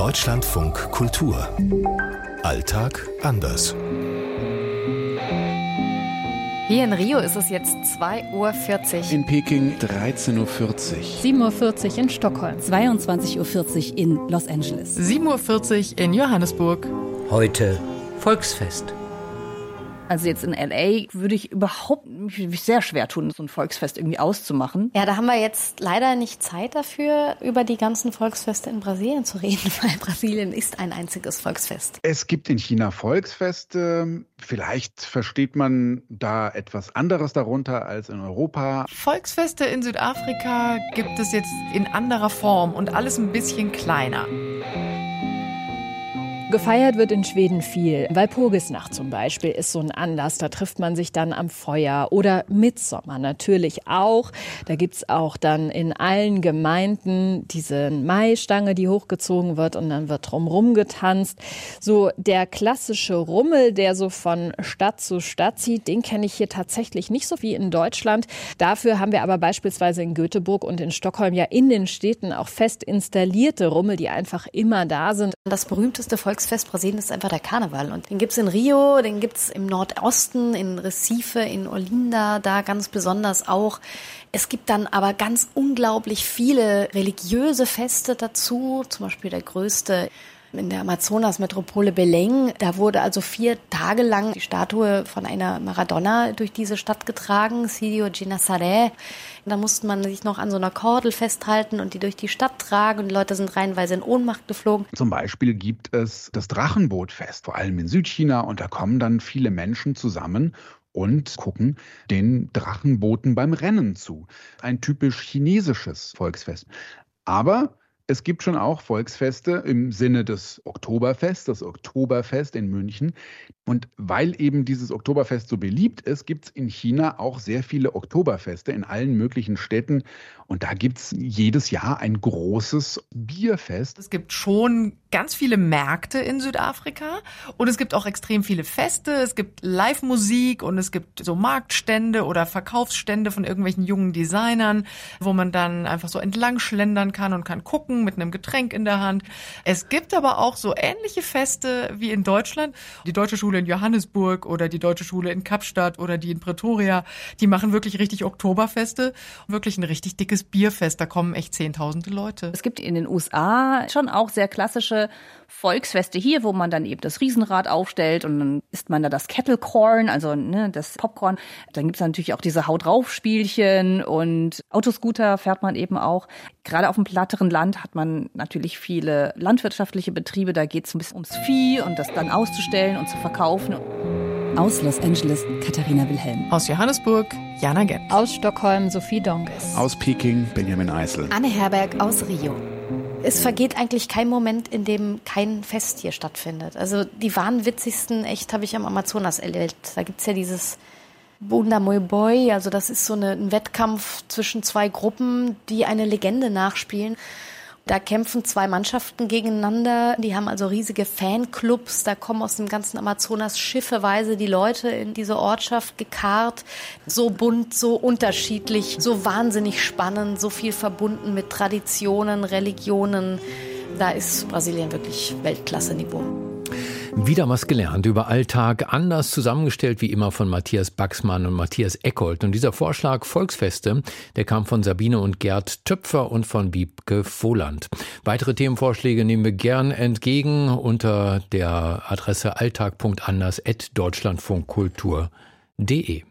Deutschlandfunk Kultur. Alltag anders. Hier in Rio ist es jetzt 2.40 Uhr. In Peking 13.40 Uhr. 7.40 Uhr in Stockholm. 22.40 Uhr in Los Angeles. 7.40 Uhr in Johannesburg. Heute Volksfest. Also jetzt in LA würde ich überhaupt mich sehr schwer tun, so ein Volksfest irgendwie auszumachen. Ja, da haben wir jetzt leider nicht Zeit dafür, über die ganzen Volksfeste in Brasilien zu reden, weil Brasilien ist ein einziges Volksfest. Es gibt in China Volksfeste. Vielleicht versteht man da etwas anderes darunter als in Europa. Volksfeste in Südafrika gibt es jetzt in anderer Form und alles ein bisschen kleiner. Gefeiert wird in Schweden viel. Walpurgisnacht zum Beispiel ist so ein Anlass. Da trifft man sich dann am Feuer. Oder Mitsommer natürlich auch. Da gibt's auch dann in allen Gemeinden diese Maistange, die hochgezogen wird und dann wird drumrum getanzt. So der klassische Rummel, der so von Stadt zu Stadt zieht, den kenne ich hier tatsächlich nicht so wie in Deutschland. Dafür haben wir aber beispielsweise in Göteborg und in Stockholm ja in den Städten auch fest installierte Rummel, die einfach immer da sind. Das berühmteste Volks Volksfest Brasilien ist einfach der Karneval. Und den gibt's in Rio, den gibt's im Nordosten, in Recife, in Olinda, da ganz besonders auch. Es gibt dann aber ganz unglaublich viele religiöse Feste dazu. Zum Beispiel der größte in der Amazonas-Metropole Belém. Da wurde also vier Tage lang die Statue von einer Maradona durch diese Stadt getragen, Sidio Ginasaré. Da musste man sich noch an so einer Kordel festhalten und die durch die Stadt tragen und Leute sind reihenweise in Ohnmacht geflogen. Zum Beispiel gibt es das Drachenbootfest, vor allem in Südchina, und da kommen dann viele Menschen zusammen und gucken den Drachenbooten beim Rennen zu. Ein typisch chinesisches Volksfest. Aber es gibt schon auch Volksfeste im Sinne des Oktoberfest, das Oktoberfest in München. Und weil eben dieses Oktoberfest so beliebt ist, gibt es in China auch sehr viele Oktoberfeste in allen möglichen Städten. Und da gibt es jedes Jahr ein großes Bierfest. Es gibt schon ganz viele Märkte in Südafrika und es gibt auch extrem viele Feste. Es gibt Live-Musik und es gibt so Marktstände oder Verkaufsstände von irgendwelchen jungen Designern, wo man dann einfach so entlang schlendern kann und kann gucken mit einem Getränk in der Hand. Es gibt aber auch so ähnliche Feste wie in Deutschland. Die Deutsche Schule in Johannesburg oder die Deutsche Schule in Kapstadt oder die in Pretoria, die machen wirklich richtig Oktoberfeste. Wirklich ein richtig dickes Bierfest. Da kommen echt zehntausende Leute. Es gibt in den USA schon auch sehr klassische Volksfeste hier, wo man dann eben das Riesenrad aufstellt und dann isst man da das Kettle Corn, also ne, das Popcorn. Dann gibt's natürlich auch diese Haut drauf Spielchen und Autoscooter fährt man eben auch. Gerade auf dem platteren Land hat man natürlich viele landwirtschaftliche Betriebe, da geht's ein bisschen ums Vieh und das dann auszustellen und zu verkaufen. Aus Los Angeles Katharina Wilhelm. Aus Johannesburg Jana Gepp. Aus Stockholm Sophie Donges. Aus Peking Benjamin Eisel. Anne Herberg aus Rio. Es vergeht eigentlich kein Moment, in dem kein Fest hier stattfindet. Also die wahnwitzigsten, echt, habe ich am Amazonas erlebt. Da gibt's ja dieses Bunda Muy Boy, also das ist so eine, ein Wettkampf zwischen zwei Gruppen, die eine Legende nachspielen. Da kämpfen zwei Mannschaften gegeneinander. Die haben also riesige Fanclubs. Da kommen aus dem ganzen Amazonas schiffeweise die Leute in diese Ortschaft gekarrt. So bunt, so unterschiedlich, so wahnsinnig spannend, so viel verbunden mit Traditionen, Religionen. Da ist Brasilien wirklich Weltklasse-Niveau. Wieder was gelernt über Alltag, anders zusammengestellt wie immer von Matthias Baxmann und Matthias Eckold. Und dieser Vorschlag Volksfeste, der kam von Sabine und Gerd Töpfer und von Biebke Voland. Weitere Themenvorschläge nehmen wir gern entgegen unter der Adresse alltag.anders.deutschlandfunkkultur.de.